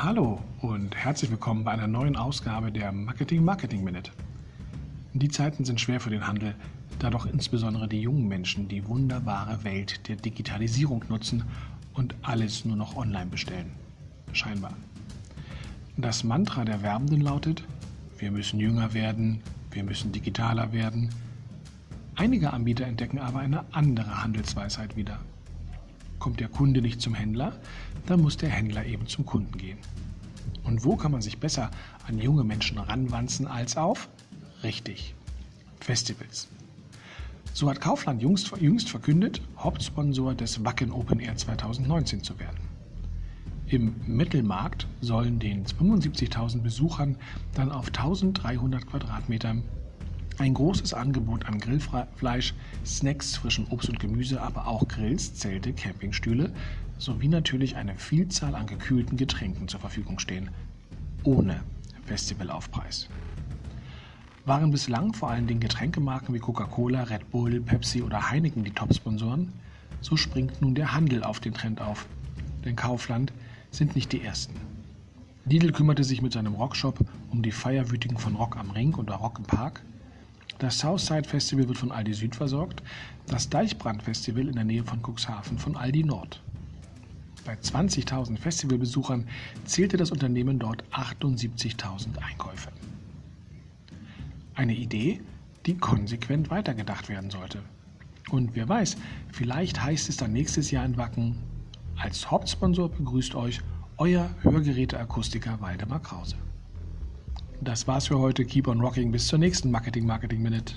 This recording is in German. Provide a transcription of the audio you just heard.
Hallo und herzlich willkommen bei einer neuen Ausgabe der Marketing Marketing Minute. Die Zeiten sind schwer für den Handel, da doch insbesondere die jungen Menschen die wunderbare Welt der Digitalisierung nutzen und alles nur noch online bestellen. Scheinbar. Das Mantra der Werbenden lautet, wir müssen jünger werden, wir müssen digitaler werden. Einige Anbieter entdecken aber eine andere Handelsweisheit wieder. Kommt der Kunde nicht zum Händler, dann muss der Händler eben zum Kunden gehen. Und wo kann man sich besser an junge Menschen ranwanzen als auf? Richtig, Festivals. So hat Kaufland jüngst, jüngst verkündet, Hauptsponsor des Wacken Open Air 2019 zu werden. Im Mittelmarkt sollen den 75.000 Besuchern dann auf 1300 Quadratmetern ein großes Angebot an Grillfleisch, Snacks, frischem Obst und Gemüse, aber auch Grills, Zelte, Campingstühle sowie natürlich eine Vielzahl an gekühlten Getränken zur Verfügung stehen. Ohne Festivalaufpreis. Waren bislang vor allen Dingen Getränkemarken wie Coca-Cola, Red Bull, Pepsi oder Heineken die Top-Sponsoren, so springt nun der Handel auf den Trend auf. Denn Kaufland sind nicht die ersten. Lidl kümmerte sich mit seinem Rockshop um die Feierwütigen von Rock am Ring oder Rock im Park. Das Southside Festival wird von Aldi Süd versorgt, das Deichbrand Festival in der Nähe von Cuxhaven von Aldi Nord. Bei 20.000 Festivalbesuchern zählte das Unternehmen dort 78.000 Einkäufe. Eine Idee, die konsequent weitergedacht werden sollte. Und wer weiß, vielleicht heißt es dann nächstes Jahr in Wacken, als Hauptsponsor begrüßt euch euer Hörgeräteakustiker Waldemar Krause. Das war's für heute. Keep on rocking. Bis zur nächsten Marketing Marketing Minute.